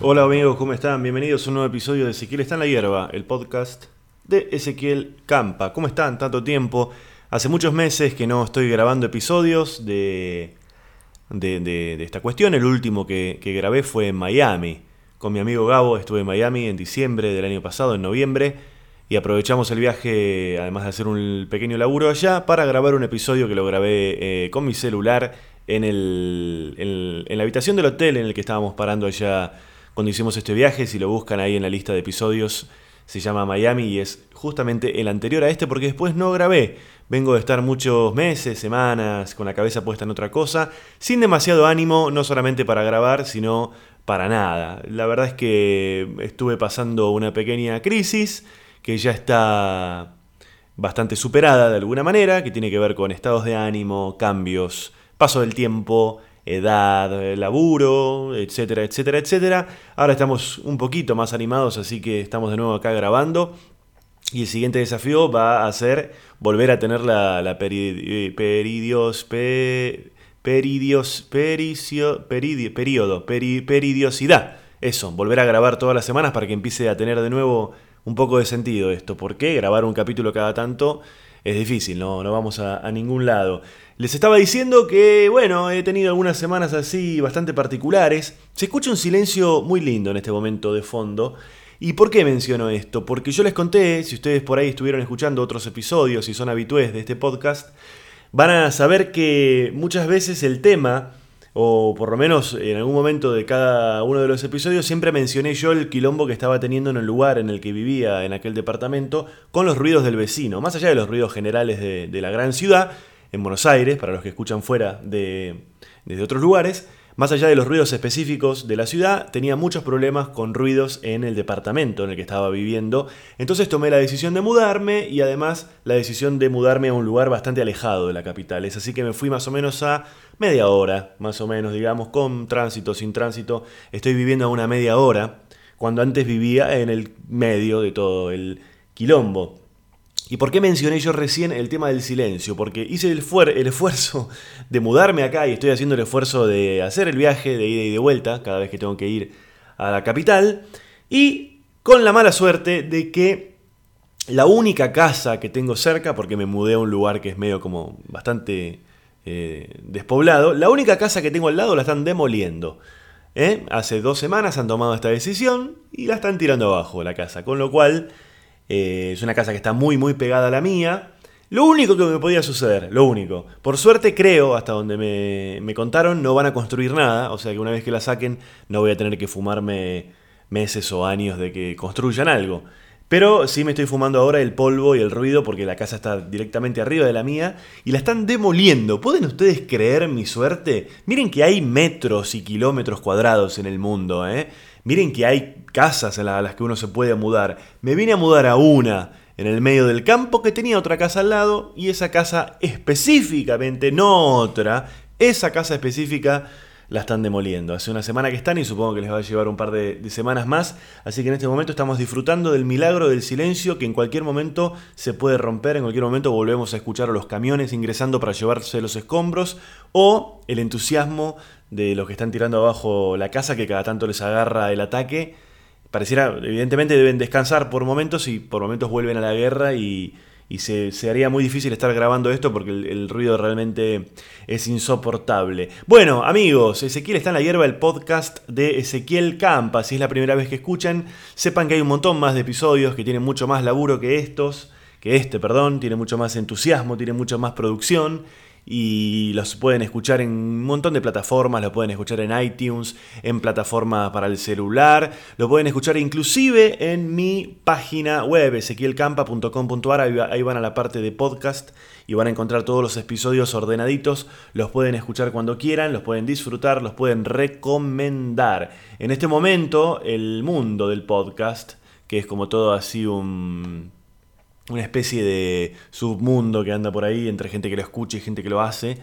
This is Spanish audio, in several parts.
Hola amigos, ¿cómo están? Bienvenidos a un nuevo episodio de Ezequiel está en la hierba, el podcast de Ezequiel Campa. ¿Cómo están? Tanto tiempo. Hace muchos meses que no estoy grabando episodios de, de, de- esta cuestión. El último que, que grabé fue en Miami. Con mi amigo Gabo estuve en Miami en diciembre del año pasado, en noviembre. Y aprovechamos el viaje, además de hacer un pequeño laburo allá, para grabar un episodio que lo grabé eh, con mi celular en, el, en- la habitación del hotel en el que estábamos parando allá cuando hicimos este viaje. Si lo buscan ahí en la lista de episodios, se llama Miami y es justamente el anterior a este porque después no grabé. Vengo de estar muchos meses, semanas, con la cabeza puesta en otra cosa, sin demasiado ánimo, no solamente para grabar, sino para nada. La verdad es que estuve pasando una pequeña crisis que ya está bastante superada de alguna manera, que tiene que ver con estados de ánimo, cambios, paso del tiempo, edad, laburo, etcétera, etcétera, etcétera. Ahora estamos un poquito más animados, así que estamos de nuevo acá grabando. Y el siguiente desafío va a ser volver a tener la, la peri- eh, peridios, pe- peridios, pericio, peridi- periodo, peri- peridiosidad. Eso, volver a grabar todas las semanas para que empiece a tener de nuevo un poco de sentido esto. porque Grabar un capítulo cada tanto es difícil, no, no vamos a, a ningún lado. Les estaba diciendo que, bueno, he tenido algunas semanas así bastante particulares. Se escucha un silencio muy lindo en este momento de fondo. ¿Y por qué menciono esto? Porque yo les conté, si ustedes por ahí estuvieron escuchando otros episodios y son habitués de este podcast, van a saber que muchas veces el tema, o por lo menos en algún momento de cada uno de los episodios, siempre mencioné yo el quilombo que estaba teniendo en el lugar en el que vivía, en aquel departamento, con los ruidos del vecino, más allá de los ruidos generales de, la gran ciudad, en Buenos Aires, para los que escuchan fuera de, desde otros lugares, más allá de los ruidos específicos de la ciudad, tenía muchos problemas con ruidos en el departamento en el que estaba viviendo. Entonces tomé la decisión de mudarme y además la decisión de mudarme a un lugar bastante alejado de la capital. Es así que me fui más o menos a media hora, más o menos, digamos, con tránsito, sin tránsito. Estoy viviendo a una media hora, cuando antes vivía en el medio de todo el quilombo. ¿Y por qué mencioné yo recién el tema del silencio? Porque hice el, fuer- el esfuerzo de mudarme acá y estoy haciendo el esfuerzo de hacer el viaje de ida y de vuelta cada vez que tengo que ir a la capital. Y con la mala suerte de que la única casa que tengo cerca, porque me mudé a un lugar que es medio como bastante eh, despoblado, la única casa que tengo al lado la están demoliendo. ¿eh? Hace dos semanas han tomado esta decisión y la están tirando abajo la casa, con lo cual eh, es una casa que está muy muy pegada a la mía. Lo único que me podía suceder, lo único. Por suerte creo, hasta donde me, me contaron, no van a construir nada. O sea que una vez que la saquen no voy a tener que fumarme meses o años de que construyan algo. Pero sí me estoy fumando ahora el polvo y el ruido porque la casa está directamente arriba de la mía y la están demoliendo. ¿Pueden ustedes creer mi suerte? Miren que hay metros y kilómetros cuadrados en el mundo, ¿eh? Miren que hay casas a la- a las que uno se puede mudar. Me vine a mudar a una en el medio del campo que tenía otra casa al lado y esa casa específicamente, no otra, esa casa específica la están demoliendo. Hace una semana que están y supongo que les va a llevar un par de, de semanas más. Así que en este momento estamos disfrutando del milagro del silencio que en cualquier momento se puede romper. En cualquier momento volvemos a escuchar a los camiones ingresando para llevarse los escombros. O el entusiasmo de los que están tirando abajo la casa que cada tanto les agarra el ataque. Pareciera, evidentemente deben descansar por momentos y por momentos vuelven a la guerra y, y se, se haría muy difícil estar grabando esto porque el, ruido realmente es insoportable. Bueno, amigos, Ezequiel está en la hierba, el podcast de Ezequiel Campa. Si es la primera vez que escuchan, sepan que hay un montón más de episodios que tienen mucho más laburo que estos, que este, perdón, tiene mucho más entusiasmo, tiene mucha más producción y los pueden escuchar en un montón de plataformas, lo pueden escuchar en iTunes, en plataformas para el celular, lo pueden escuchar inclusive en mi página web, ezequielcampa.com.ar, ahí, va- ahí van a la parte de podcast y van a encontrar todos los episodios ordenaditos, los pueden escuchar cuando quieran, los pueden disfrutar, los pueden recomendar. En este momento, el mundo del podcast, que es como todo así un una especie de submundo que anda por ahí entre gente que lo escucha y gente que lo hace.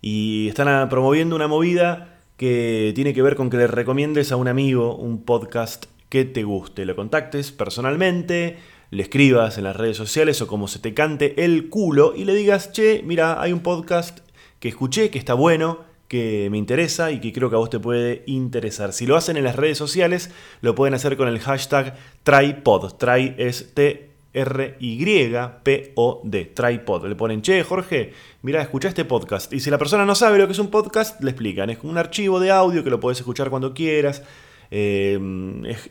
Y están ah, promoviendo una movida que tiene que ver con que le recomiendes a un amigo un podcast que te guste. Lo contactes personalmente, le escribas en las redes sociales o como se te cante el culo y le digas, che, mira, hay un podcast que escuché, que está bueno, que me interesa y que creo que a vos te puede interesar. Si lo hacen en las redes sociales, lo pueden hacer con el hashtag TryPod. Try T-R-Y-P-O-D. TryPod. Le ponen, che, Jorge, mira, escucha este podcast. Y si la persona no sabe lo que es un podcast, le explican. Es un archivo de audio que lo puedes escuchar cuando quieras. Es,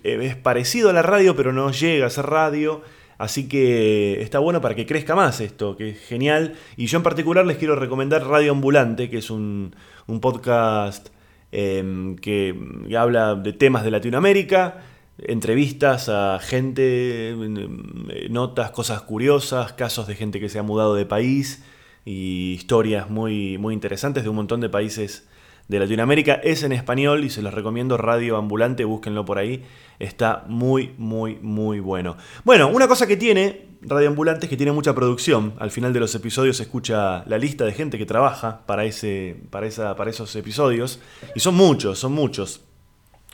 es parecido a la radio, pero no llega a ser radio. Así que está bueno para que crezca más esto, que es genial. Y yo en particular les quiero recomendar Radio Ambulante, que es un, podcast em, que habla de temas de Latinoamérica, entrevistas a gente, em, notas, cosas curiosas, casos de gente que se ha mudado de país y historias muy, muy interesantes de un montón de países de Latinoamérica. Es en español y se los recomiendo Radio Ambulante, búsquenlo por ahí. Está muy, muy, muy bueno. Bueno, una cosa que tiene Radio Ambulante es que tiene mucha producción. Al final de los episodios se escucha la lista de gente que trabaja para, ese, para, esa, para esos episodios. Y son muchos, son muchos.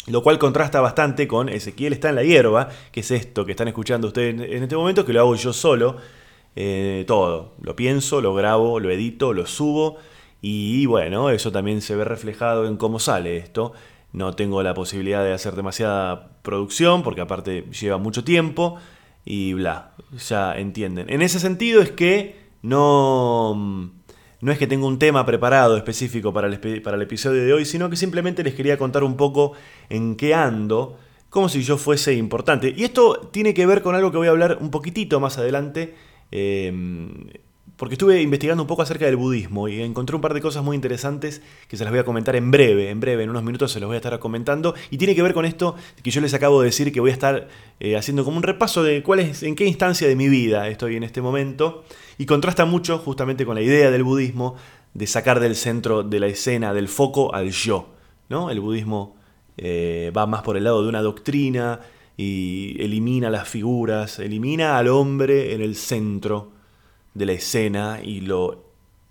Lo cual contrasta bastante con Ezequiel está en la hierba, que es esto que están escuchando ustedes en este momento, que lo hago yo solo. Eh, todo. Lo pienso, lo grabo, lo edito, lo subo y bueno, eso también se ve reflejado en cómo sale esto. No tengo la posibilidad de hacer demasiada producción porque aparte lleva mucho tiempo y bla, ya entienden. En ese sentido es que no, no es que tenga un tema preparado específico para el, para el episodio de hoy, sino que simplemente les quería contar un poco en qué ando, como si yo fuese importante. Y esto tiene que ver con algo que voy a hablar un poquitito más adelante. Eh, porque estuve investigando un poco acerca del budismo y encontré un par de cosas muy interesantes que se las voy a comentar en breve, en breve, en unos minutos se los voy a estar comentando y tiene que ver con esto que yo les acabo de decir que voy a estar eh, haciendo como un repaso de cuál es, en qué instancia de mi vida estoy en este momento y contrasta mucho justamente con la idea del budismo de sacar del centro de la escena, del foco al yo, ¿no? El budismo eh, va más por el lado de una doctrina y elimina las figuras, elimina al hombre en el centro de la escena y lo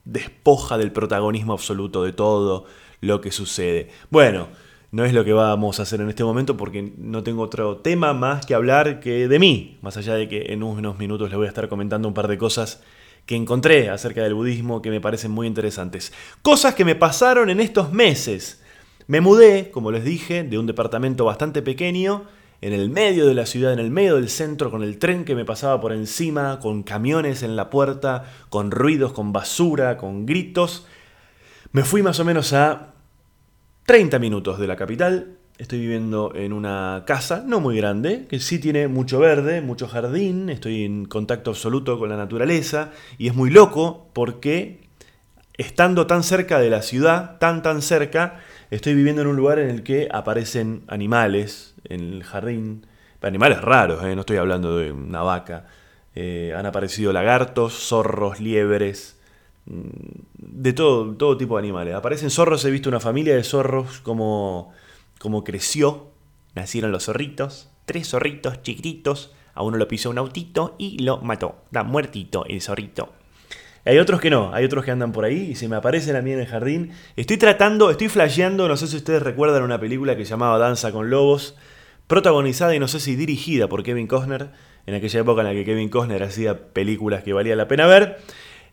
despoja del protagonismo absoluto de todo lo que sucede. Bueno, no es lo que vamos a hacer en este momento porque no tengo otro tema más que hablar que de mí, más allá de que en unos minutos les voy a estar comentando un par de cosas que encontré acerca del budismo que me parecen muy interesantes. Cosas que me pasaron en estos meses. Me mudé, como les dije, de un departamento bastante pequeño en el medio de la ciudad, en el medio del centro, con el tren que me pasaba por encima, con camiones en la puerta, con ruidos, con basura, con gritos. Me fui más o menos a 30 minutos de la capital. Estoy viviendo en una casa no muy grande, que sí tiene mucho verde, mucho jardín, estoy en contacto absoluto con la naturaleza y es muy loco porque estando tan cerca de la ciudad, tan tan cerca, estoy viviendo en un lugar en el que aparecen animales, en el jardín. Animales raros, ¿eh? no estoy hablando de una vaca. Eh, han aparecido lagartos, zorros, liebres, mm, de todo, todo tipo de animales. Aparecen zorros, he visto una familia de zorros como, creció. Nacieron los zorritos, tres zorritos chiquititos. A uno lo pisó un autito y lo mató. Da muertito el zorrito. Hay otros que no, hay otros que andan por ahí y se me aparecen a mí en el jardín. Estoy tratando, estoy flasheando, no sé si ustedes recuerdan una película que se llamaba Danza con Lobos, protagonizada y no sé si dirigida por Kevin Costner, en aquella época en la que Kevin Costner hacía películas que valía la pena ver.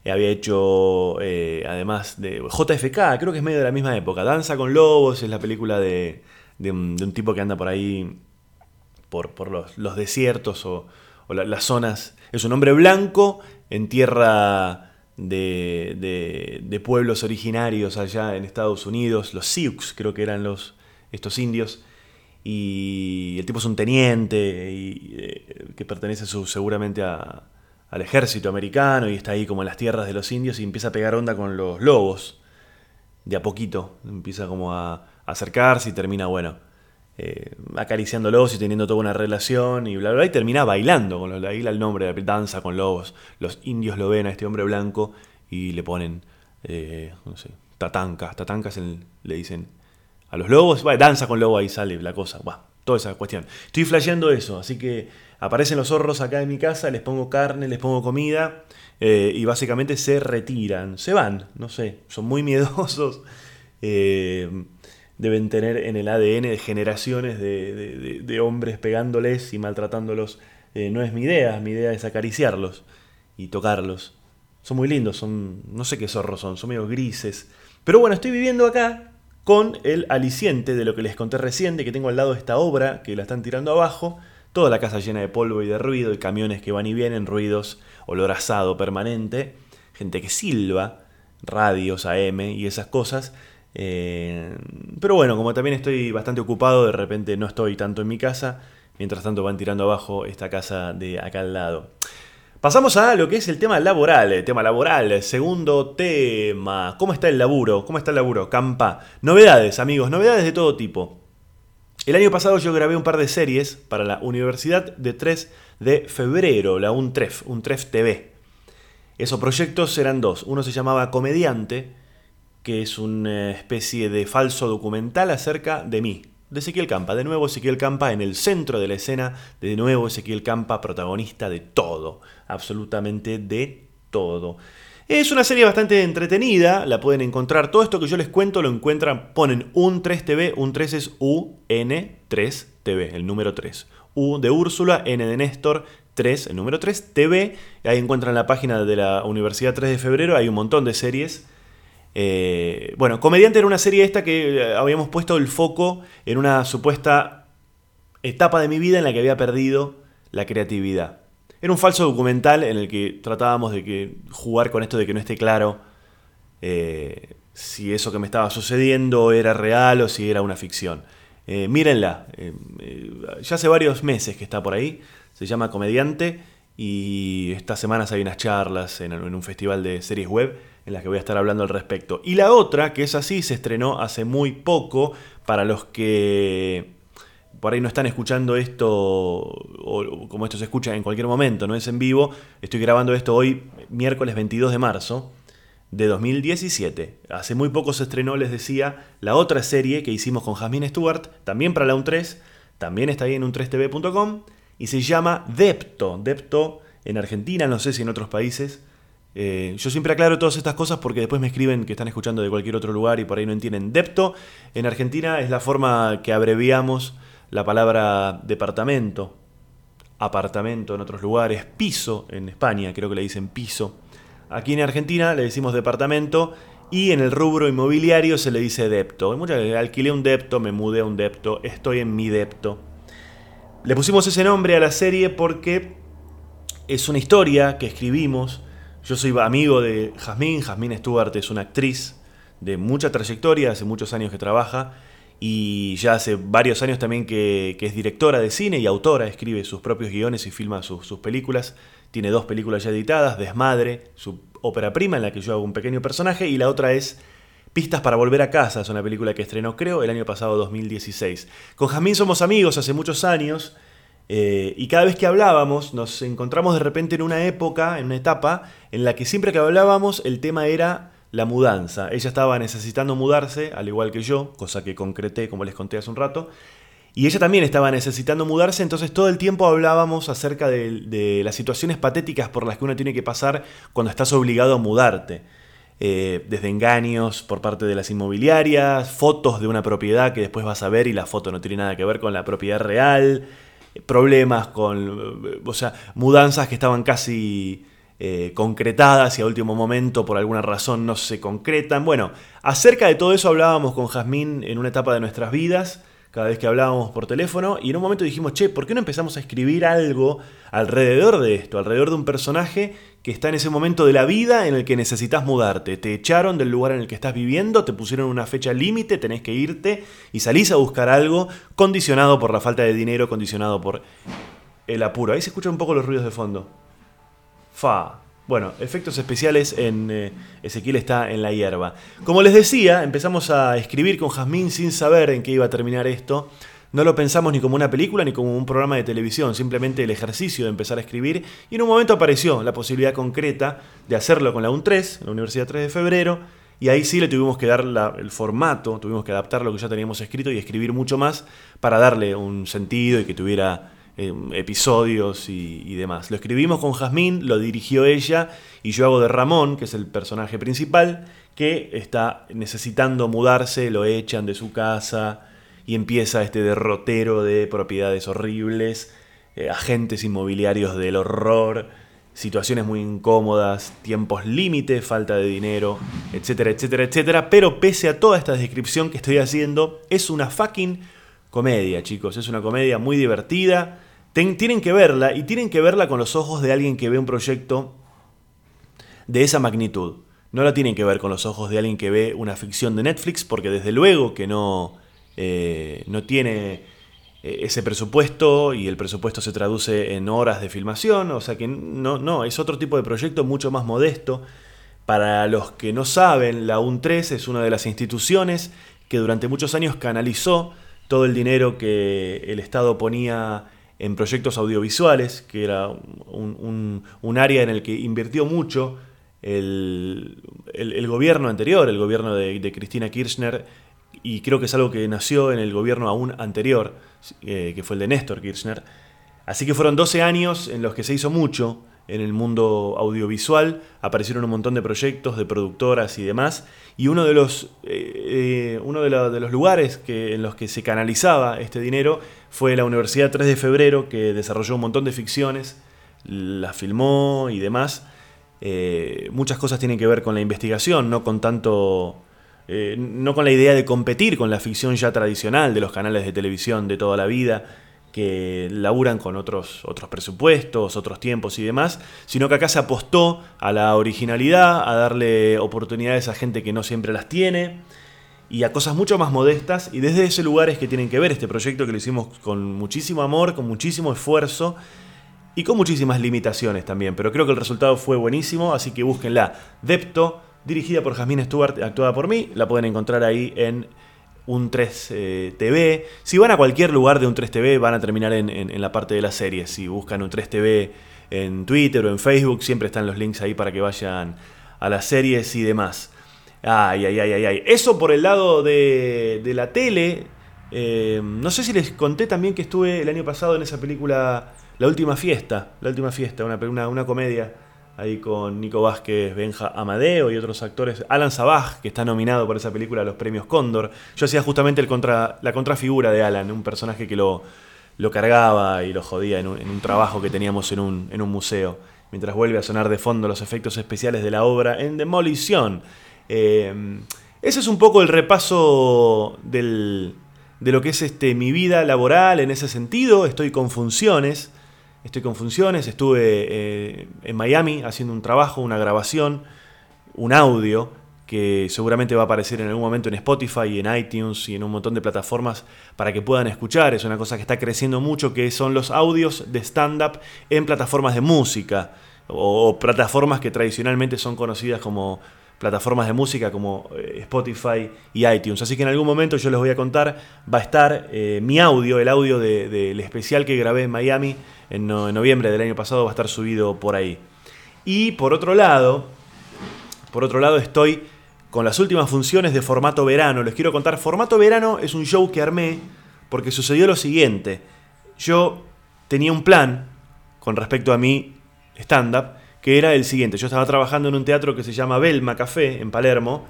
Eh, había hecho, eh, además de JFK, creo que es medio de la misma época. Danza con Lobos es la película de, un, tipo que anda por ahí, por, por los, desiertos o, las zonas. Es un hombre blanco en tierra de, de, pueblos originarios allá en Estados Unidos, los Sioux creo que eran los, estos indios y el tipo es un teniente y, eh, que pertenece seguramente al ejército americano y está ahí como en las tierras de los indios y empieza a pegar onda con los lobos. De a poquito, empieza como a, acercarse y termina, bueno, eh, acariciándolos y teniendo toda una relación y bla, bla, y termina bailando con los, ahí el nombre, danza con lobos. Los indios lo ven a este hombre blanco y le ponen, eh, no sé, tatancas, tatancas le dicen a los lobos, danza con lobo, ahí sale la cosa, va, toda esa cuestión. Estoy flasheando eso, así que aparecen los zorros acá en mi casa, les pongo carne, les pongo comida eh, y básicamente se retiran, se van, no sé, son muy miedosos. Eh, deben tener en el ADN de generaciones de, hombres pegándoles y maltratándolos eh, no es mi idea, mi idea es acariciarlos y tocarlos. Son muy lindos, son, no sé qué zorros son, son medio grises. Pero bueno, estoy viviendo acá con el aliciente de lo que les conté recién, que tengo al lado esta obra que la están tirando abajo, toda la casa llena de polvo y de ruido, y camiones que van y vienen, ruidos, olor asado permanente, gente que silba, radios AM y esas cosas. Eh, pero bueno, como también estoy bastante ocupado, de repente no estoy tanto en mi casa, mientras tanto van tirando abajo esta casa de acá al lado. Pasamos a lo que es el tema laboral, el tema laboral, segundo tema. ¿Cómo está el laburo? ¿Cómo está el laburo? Campa. Novedades, amigos, novedades de todo tipo. El año pasado yo grabé un par de series para la Universidad de 3 de febrero, la UNTREF, UNTREF TV. Esos proyectos eran dos. Uno se llamaba Comediante, que es una especie de falso documental acerca de mí, de Ezequiel Campa. De nuevo Ezequiel Campa en el centro de la escena, de nuevo Ezequiel Campa protagonista de todo, absolutamente de todo. Es una serie bastante entretenida, la pueden encontrar. Todo esto que yo les cuento lo encuentran, ponen un 3TV, un 3 es UN3TV, el número 3. U de Úrsula, N de Néstor, 3, el número 3, TV. Ahí encuentran la página de la Universidad 3 de Febrero, hay un montón de series. Eh, bueno, Comediante era una serie esta que eh, habíamos puesto el foco en una supuesta etapa de mi vida en la que había perdido la creatividad. Era un falso documental en el que tratábamos de que jugar con esto de que no esté claro eh, si eso que me estaba sucediendo era real o si era una ficción. mírenla, ya hace varios meses que está por ahí, se llama Comediante y estas semanas hay unas charlas en, un festival de series web en las que voy a estar hablando al respecto. Y la otra, que es así, se estrenó hace muy poco, para los que por ahí no están escuchando esto, o como esto se escucha en cualquier momento, no es en vivo, estoy grabando esto hoy, miércoles 22 de marzo de 2017. Hace muy poco se estrenó, les decía, la otra serie que hicimos con Jasmine Stewart, también para la UN3, también está ahí en un3tv.com, y se llama Depto. Depto en Argentina, no sé si en otros países. Eh, yo siempre aclaro todas estas cosas porque después me escriben que están escuchando de cualquier otro lugar y por ahí no entienden. Depto en Argentina es la forma que abreviamos la palabra departamento, apartamento en otros lugares, piso en España, creo que le dicen piso. Aquí en Argentina le decimos departamento y en el rubro inmobiliario se le dice depto. Muchas veces alquilé un depto, me mudé a un depto, estoy en mi depto. Le pusimos ese nombre a la serie porque es una historia que escribimos. Yo soy amigo de Jazmín, Jazmín Stewart es una actriz de mucha trayectoria, hace muchos años que trabaja y ya hace varios años también que, es directora de cine y autora, escribe sus propios guiones y filma sus, películas. Tiene dos películas ya editadas, Desmadre, su ópera prima en la que yo hago un pequeño personaje, y la otra es Pistas para volver a casa es una película que estrenó creo el año pasado 2016. Con Jamín somos amigos hace muchos años eh, y cada vez que hablábamos nos encontramos de repente en una época, en una etapa en la que siempre que hablábamos el tema era la mudanza. Ella estaba necesitando mudarse, al igual que yo, cosa que concreté como les conté hace un rato. Y ella también estaba necesitando mudarse, entonces todo el tiempo hablábamos acerca de las situaciones patéticas por las que uno tiene que pasar cuando estás obligado a mudarte. Eh, desde engaños por parte de las inmobiliarias, fotos de una propiedad que después vas a ver y la foto no tiene nada que ver con la propiedad real, problemas con, eh, o sea, mudanzas que estaban casi eh, concretadas y a último momento por alguna razón no se concretan. Bueno, acerca de todo eso hablábamos con Jazmín en una etapa de nuestras vidas cada vez que hablábamos por teléfono y en un momento dijimos, che, ¿por qué no empezamos a escribir algo alrededor de esto, alrededor de un personaje que está en ese momento de la vida en el que necesitas mudarte? Te echaron del lugar en el que estás viviendo, te pusieron una fecha límite, tenés que irte y salís a buscar algo condicionado por la falta de dinero, condicionado por el apuro. Ahí se escuchan un poco los ruidos de fondo. Fa. Bueno, efectos especiales en eh, Ezequiel está en la hierba. Como les decía, empezamos a escribir con Jazmín sin saber en qué iba a terminar esto. No lo pensamos ni como una película ni como un programa de televisión, simplemente el ejercicio de empezar a escribir y en un momento apareció la posibilidad concreta de hacerlo con la UN3, la Universidad 3 de Febrero, y ahí sí le tuvimos que dar el formato, tuvimos que adaptar lo que ya teníamos escrito y escribir mucho más para darle un sentido y que tuviera Em, episodios y, demás. Lo escribimos con Jazmín, lo dirigió ella y yo hago de Ramón, que es el personaje principal, que está necesitando mudarse, lo echan de su casa y empieza este derrotero de propiedades horribles. eh, agentes inmobiliarios del horror, situaciones muy incómodas, tiempos límite, falta de dinero, etcétera, etcétera, etcétera. Pero pese a toda esta descripción que estoy haciendo, es una fucking comedia, chicos. Es una comedia muy divertida. tienen que verla y tienen que verla con los ojos de alguien que ve un proyecto de esa magnitud. No la tienen que ver con los ojos de alguien que ve una ficción de Netflix, porque desde luego que no, eh, no tiene eh, ese presupuesto y el presupuesto se traduce en horas de filmación, o sea que no, no, es otro tipo de proyecto mucho más modesto. Para los que no saben, la UN3 es una de las instituciones que durante muchos años canalizó todo el dinero que el Estado ponía en proyectos audiovisuales, que era un, área en el que invirtió mucho el, gobierno anterior, el gobierno de Cristina Kirchner, y creo que es algo que nació en el gobierno aún anterior, eh, que fue el de Néstor Kirchner. Así que fueron 12 años en los que se hizo mucho en el mundo audiovisual, aparecieron un montón de proyectos, de productoras y demás, y uno de los, eh, eh, uno de, los lugares que, en los que se canalizaba este dinero fue la Universidad 3 de Febrero, que desarrolló un montón de ficciones, las filmó y demás. muchas cosas tienen que ver con la investigación, no con tanto eh, no con la idea de competir con la ficción ya tradicional de los canales de televisión de toda la vida, que laburan con otros, otros presupuestos, otros tiempos y demás, sino que acá se apostó a la originalidad, a darle oportunidades a gente que no siempre las tiene y a cosas mucho más modestas y desde ese lugar es que tienen que ver este proyecto que lo hicimos con muchísimo amor, con muchísimo esfuerzo y con muchísimas limitaciones también, pero creo que el resultado fue buenísimo, así que búsquenla. Depto dirigida por Jasmine Stewart, actuada por mí. La pueden encontrar ahí en un 3 eh. Si van a cualquier lugar de un 3 TV, van a terminar en, la parte de las series. Si buscan un 3 TV en Twitter o en Facebook, siempre están los links ahí para que vayan a las series y demás. Ay, ay, ay, ay, ay. Eso por el lado de, la tele. Eh, no sé si les conté también que estuve el año pasado en esa película La Última Fiesta. La Última Fiesta, una, una, una comedia ahí con Nico Vázquez, Benja Amadeo y otros actores. Alan Sabaj, que está nominado por esa película a los premios Cóndor. Yo hacía justamente la contrafigura de Alan, un personaje que lo, lo cargaba y lo jodía en un, trabajo que teníamos en un, museo. Mientras vuelve a sonar de fondo los efectos especiales de la obra en Demolición. Eh, ese es un poco el repaso de lo que es este, mi vida laboral en ese sentido. Estoy con funciones. Estoy con funciones, estuve eh, en Miami haciendo un trabajo, una grabación, un audio que seguramente va a aparecer en algún momento en Spotify en iTunes y en un montón de plataformas para que puedan escuchar. Es una cosa que está creciendo mucho, que son los audios de stand-up en plataformas de música o, plataformas que tradicionalmente son conocidas como plataformas de música como eh, Spotify y iTunes. Así que en algún momento yo les voy a contar, va a estar eh, mi audio, el audio del especial que grabé en Miami en, noviembre del año pasado va a estar subido por ahí. Y por otro lado, por otro lado estoy con las últimas funciones de formato verano. Les quiero contar, formato verano es un show que armé porque sucedió lo siguiente. Yo tenía un plan con respecto a mi stand-up que era el siguiente. Yo estaba trabajando en un teatro que se llama Belma Café en Palermo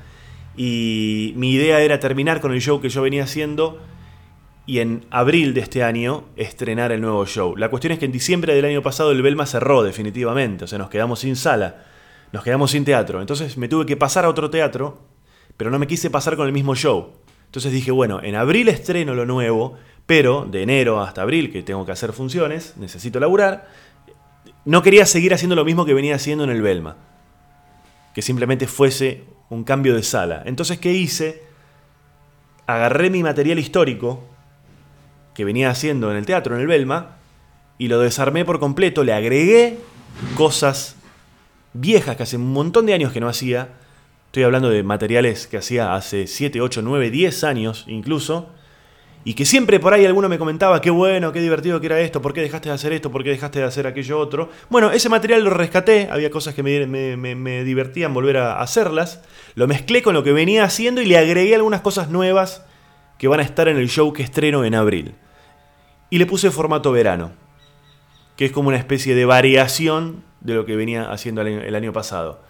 y mi idea era terminar con el show que yo venía haciendo y en abril de este año estrenar el nuevo show. La cuestión es que en diciembre del año pasado el Belma cerró definitivamente, o sea, nos quedamos sin sala, nos quedamos sin teatro. Entonces me tuve que pasar a otro teatro, pero no me quise pasar con el mismo show. Entonces dije, bueno, en abril estreno lo nuevo, pero de enero hasta abril, que tengo que hacer funciones, necesito laburar, no quería seguir haciendo lo mismo que venía haciendo en el Belma. Que simplemente fuese un cambio de sala. Entonces, ¿qué hice? Agarré mi material histórico, que venía haciendo en el teatro, en el Belma, y lo desarmé por completo, le agregué cosas viejas que hace un montón de años que no hacía. Estoy hablando de materiales que hacía hace 7, 8, 9, 10 años incluso. Y que siempre por ahí alguno me comentaba, qué bueno, qué divertido que era esto, por qué dejaste de hacer esto, por qué dejaste de hacer aquello otro. Bueno, ese material lo rescaté, había cosas que me, divertían volver a hacerlas. Lo mezclé con lo que venía haciendo y le agregué algunas cosas nuevas que van a estar en el show que estreno en abril. Y le puse formato verano, que es como una especie de variación de lo que venía haciendo el año pasado.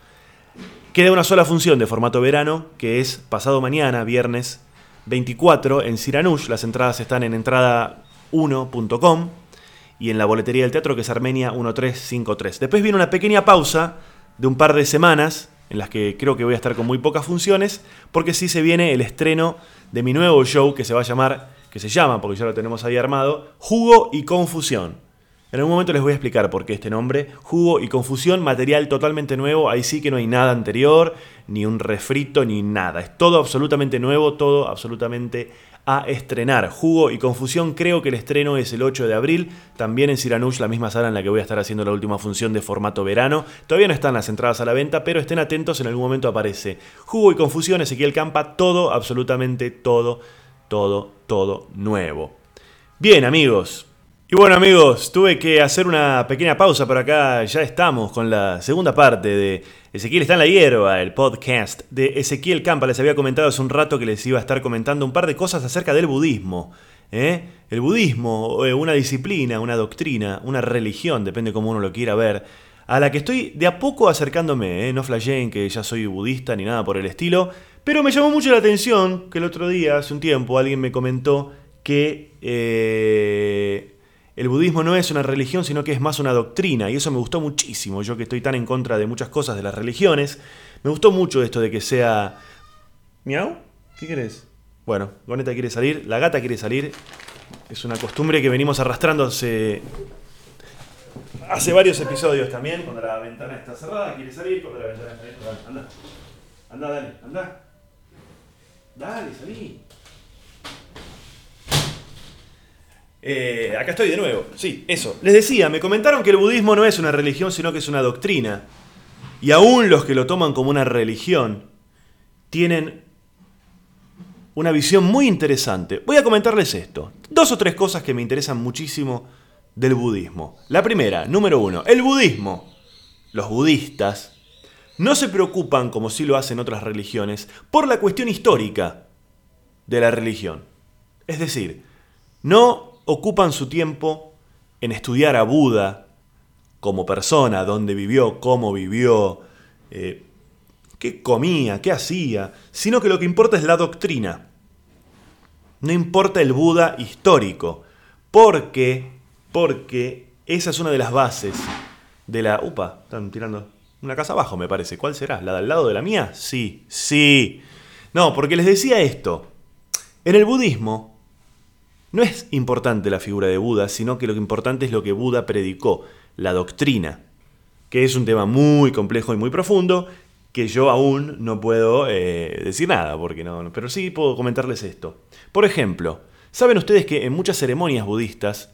Queda una sola función de formato verano, que es pasado mañana, viernes 24, en Siranush. Las entradas están en entrada1.com. y en la boletería del teatro que es Armenia 1353. Después viene una pequeña pausa de un par de semanas en las que creo que voy a estar con muy pocas funciones, porque sí se viene el estreno de mi nuevo show que se va a llamar, que se llama, porque ya lo tenemos ahí armado, Jugo y Confusión. En algún momento les voy a explicar por qué este nombre, Jugo y Confusión, material totalmente nuevo, ahí sí que no hay nada anterior, ni un refrito, ni nada. Es todo absolutamente nuevo, todo absolutamente a estrenar. Jugo y Confusión, creo que el estreno es el 8 de abril, también en Siranush, la misma sala en la que voy a estar haciendo la última función de formato verano. Todavía no están las entradas a la venta, pero estén atentos, en algún momento aparece. Jugo y Confusión, Ezequiel Campa, todo, absolutamente todo, todo, todo nuevo. Bien amigos, y bueno amigos, tuve que hacer una pequeña pausa, por acá ya estamos con la segunda parte de Ezequiel está en la hierba, el podcast de Ezequiel Campa. Les había comentado hace un rato que les iba a estar comentando un par de cosas acerca del budismo. ¿eh? El budismo, eh, una disciplina, una doctrina, una religión, depende cómo uno lo quiera ver, a la que estoy de a poco acercándome. ¿eh? No flasheen que ya soy budista ni nada por el estilo, pero me llamó mucho la atención que el otro día, hace un tiempo, alguien me comentó que el budismo no es una religión, sino que es más una doctrina, y eso me gustó muchísimo, yo que estoy tan en contra de muchas cosas de las religiones, me gustó mucho esto de que sea... ¿Miau? ¿Qué querés? Bueno, Goneta quiere salir, la gata quiere salir, es una costumbre que venimos arrastrando hace, varios episodios también, cuando la ventana está cerrada, quiere salir, cuando la ventana está abierta, anda, anda, dale, anda, dale, salí. Eh, acá estoy de nuevo. Sí, eso. Les decía, me comentaron que el budismo no es una religión, sino que es una doctrina. Y aún los que lo toman como una religión tienen una visión muy interesante. Voy a comentarles esto. Dos o tres cosas que me interesan muchísimo del budismo. La primera, número uno, el budismo. Los budistas no se preocupan, como sí lo hacen otras religiones, por la cuestión histórica de la religión. Es decir, no ocupan su tiempo en estudiar a Buda como persona, dónde vivió, cómo vivió, eh, qué comía, qué hacía, sino que lo que importa es la doctrina. No importa el Buda histórico, porque, porque esa es una de las bases de la... Upa, están tirando una casa abajo, me parece. ¿Cuál será? ¿La del lado de la mía? Sí, sí. No, porque les decía esto. En el budismo, no es importante la figura de Buda, sino que lo importante es lo que Buda predicó, la doctrina, que es un tema muy complejo y muy profundo, que yo aún no puedo eh, decir nada, porque no, pero sí puedo comentarles esto. Por ejemplo, ¿saben ustedes que en muchas ceremonias budistas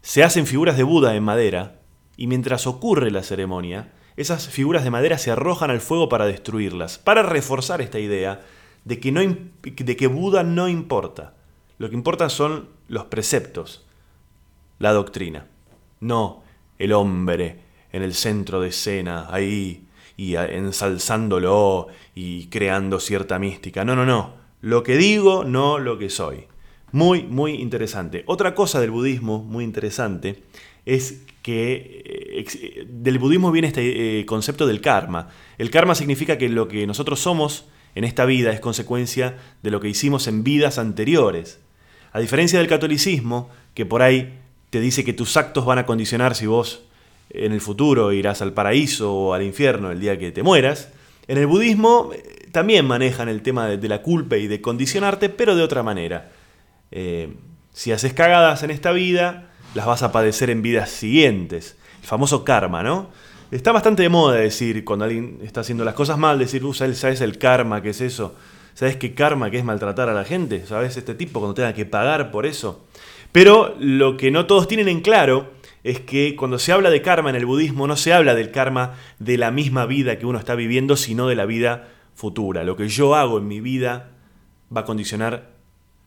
se hacen figuras de Buda en madera y mientras ocurre la ceremonia, esas figuras de madera se arrojan al fuego para destruirlas, para reforzar esta idea de que, no, de que Buda no importa? Lo que importa son los preceptos, la doctrina, no el hombre en el centro de escena, ahí, y ensalzándolo y creando cierta mística. No, no, no. Lo que digo, no lo que soy. Muy, muy interesante. Otra cosa del budismo muy interesante es que eh, del budismo viene este eh, concepto del karma. El karma significa que lo que nosotros somos en esta vida es consecuencia de lo que hicimos en vidas anteriores. A diferencia del catolicismo, que por ahí te dice que tus actos van a condicionar si vos en el futuro irás al paraíso o al infierno el día que te mueras, en el budismo eh, también manejan el tema de, la culpa y de condicionarte, pero de otra manera. Eh, si haces cagadas en esta vida, las vas a padecer en vidas siguientes. El famoso karma, ¿no? Está bastante de moda decir, cuando alguien está haciendo las cosas mal, decir, usa, ¿sabes el karma? ¿Qué es eso? ¿Sabes qué karma que es maltratar a la gente? ¿Sabes este tipo cuando tenga que pagar por eso? Pero lo que no todos tienen en claro es que cuando se habla de karma en el budismo no se habla del karma de la misma vida que uno está viviendo, sino de la vida futura. Lo que yo hago en mi vida va a condicionar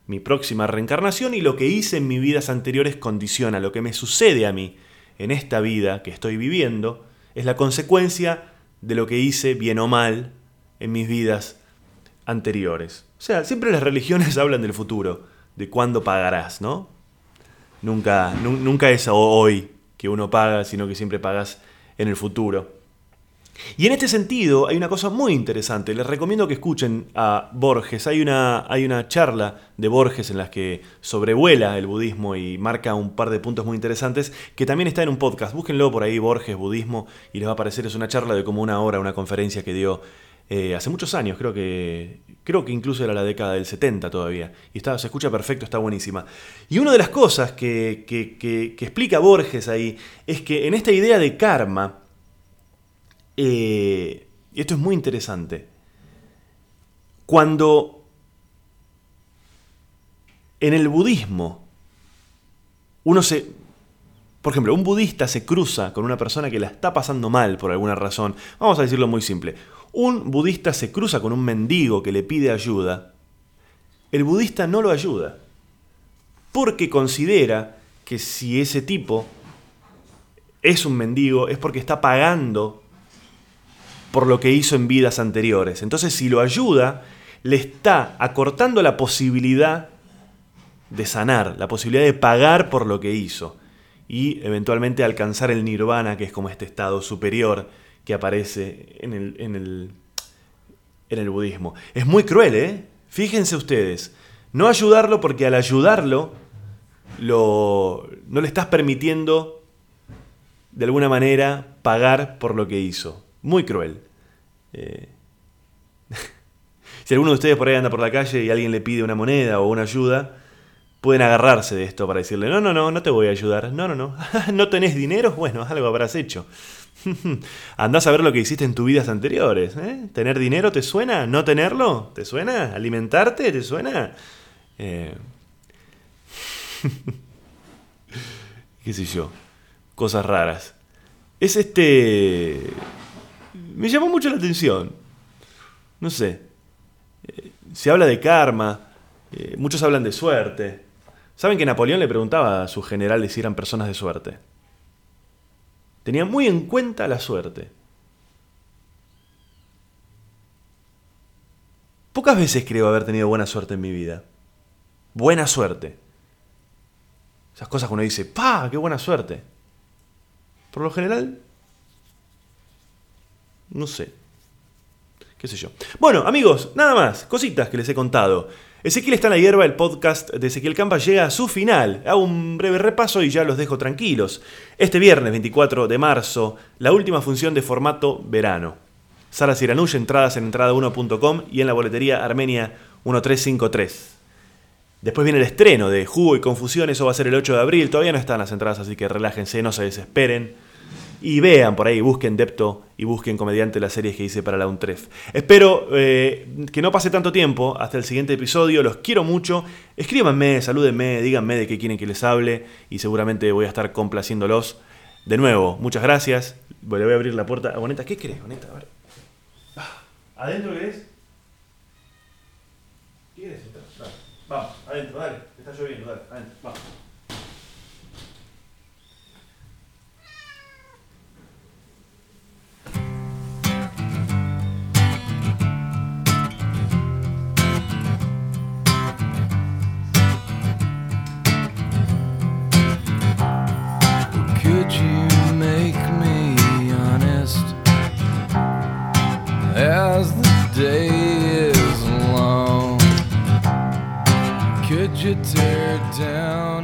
mi próxima reencarnación y lo que hice en mis vidas anteriores condiciona lo que me sucede a mí en esta vida que estoy viviendo es la consecuencia de lo que hice bien o mal en mis vidas anteriores. O sea, siempre las religiones hablan del futuro, de cuándo pagarás, ¿no? Nunca, nunca es hoy que uno paga, sino que siempre pagas en el futuro. Y en este sentido hay una cosa muy interesante. Les recomiendo que escuchen a Borges. Hay una, hay una charla de Borges en la que sobrevuela el budismo y marca un par de puntos muy interesantes que también está en un podcast. Búsquenlo por ahí, Borges, budismo, y les va a aparecer. Es una charla de como una hora, una conferencia que dio eh, hace muchos años, creo que, creo que incluso era la década del 70 todavía. Y está, se escucha perfecto, está buenísima. Y una de las cosas que, que, explica Borges ahí es que en esta idea de karma, eh, y esto es muy interesante, cuando en el budismo uno se... Por ejemplo, un budista se cruza con una persona que la está pasando mal por alguna razón. Vamos a decirlo muy simple un budista se cruza con un mendigo que le pide ayuda, el budista no lo ayuda, porque considera que si ese tipo es un mendigo es porque está pagando por lo que hizo en vidas anteriores. Entonces si lo ayuda, le está acortando la posibilidad de sanar, la posibilidad de pagar por lo que hizo y eventualmente alcanzar el nirvana, que es como este estado superior que aparece en el, en el, en el budismo. Es muy cruel, ¿eh? Fíjense ustedes. No ayudarlo porque al ayudarlo lo, no le estás permitiendo de alguna manera pagar por lo que hizo. Muy cruel. Eh, si alguno de ustedes por ahí anda por la calle y alguien le pide una moneda o una ayuda, pueden agarrarse de esto para decirle, no, no, no, no te voy a ayudar. No, no, no. ¿No tenés dinero? Bueno, algo habrás hecho. Andás a ver lo que hiciste en tus vidas anteriores. ¿eh? ¿Tener dinero te suena? ¿No tenerlo? ¿Te suena? ¿Alimentarte? ¿Te suena? Eh, ¿Qué sé yo? Cosas raras. Es este... Me llamó mucho la atención. No sé. Eh, se habla de karma. muchos hablan de suerte. ¿Saben que Napoleón le preguntaba a sus generales si eran personas de suerte? Tenía muy en cuenta la suerte. Pocas veces creo haber tenido buena suerte en mi vida. Buena suerte. Esas cosas que uno dice, ¡pa! ¡Qué buena suerte! Por lo general, no sé. ¿Qué sé yo? Bueno, amigos, nada más. Cositas que les he contado. Ezequiel está en la hierba, el podcast de Ezequiel Campa llega a su final. Hago un breve repaso y ya los dejo tranquilos. Este viernes 24 de marzo, la última función de formato verano. Sara Siranush, entradas en entrada1.com y en la boletería Armenia 1353. Después viene el estreno de Jugo y Confusión, eso va a ser el 8 de abril. Todavía no están las entradas, así que relájense, no se desesperen y vean por ahí, busquen Depto y busquen Comediante las series que hice para la UNTREF. Espero eh, que no pase tanto tiempo hasta el siguiente episodio, los quiero mucho, escríbanme, salúdenme, díganme de qué quieren que les hable y seguramente voy a estar complaciéndolos. De nuevo, muchas gracias. Le voy a abrir la puerta. Boneta, ¿qué crees, Boneta? A ver. Ah, ¿Adentro querés? ¿Qué querés? Vamos, adentro, dale. Está lloviendo, dale, adentro, vamos. You tear down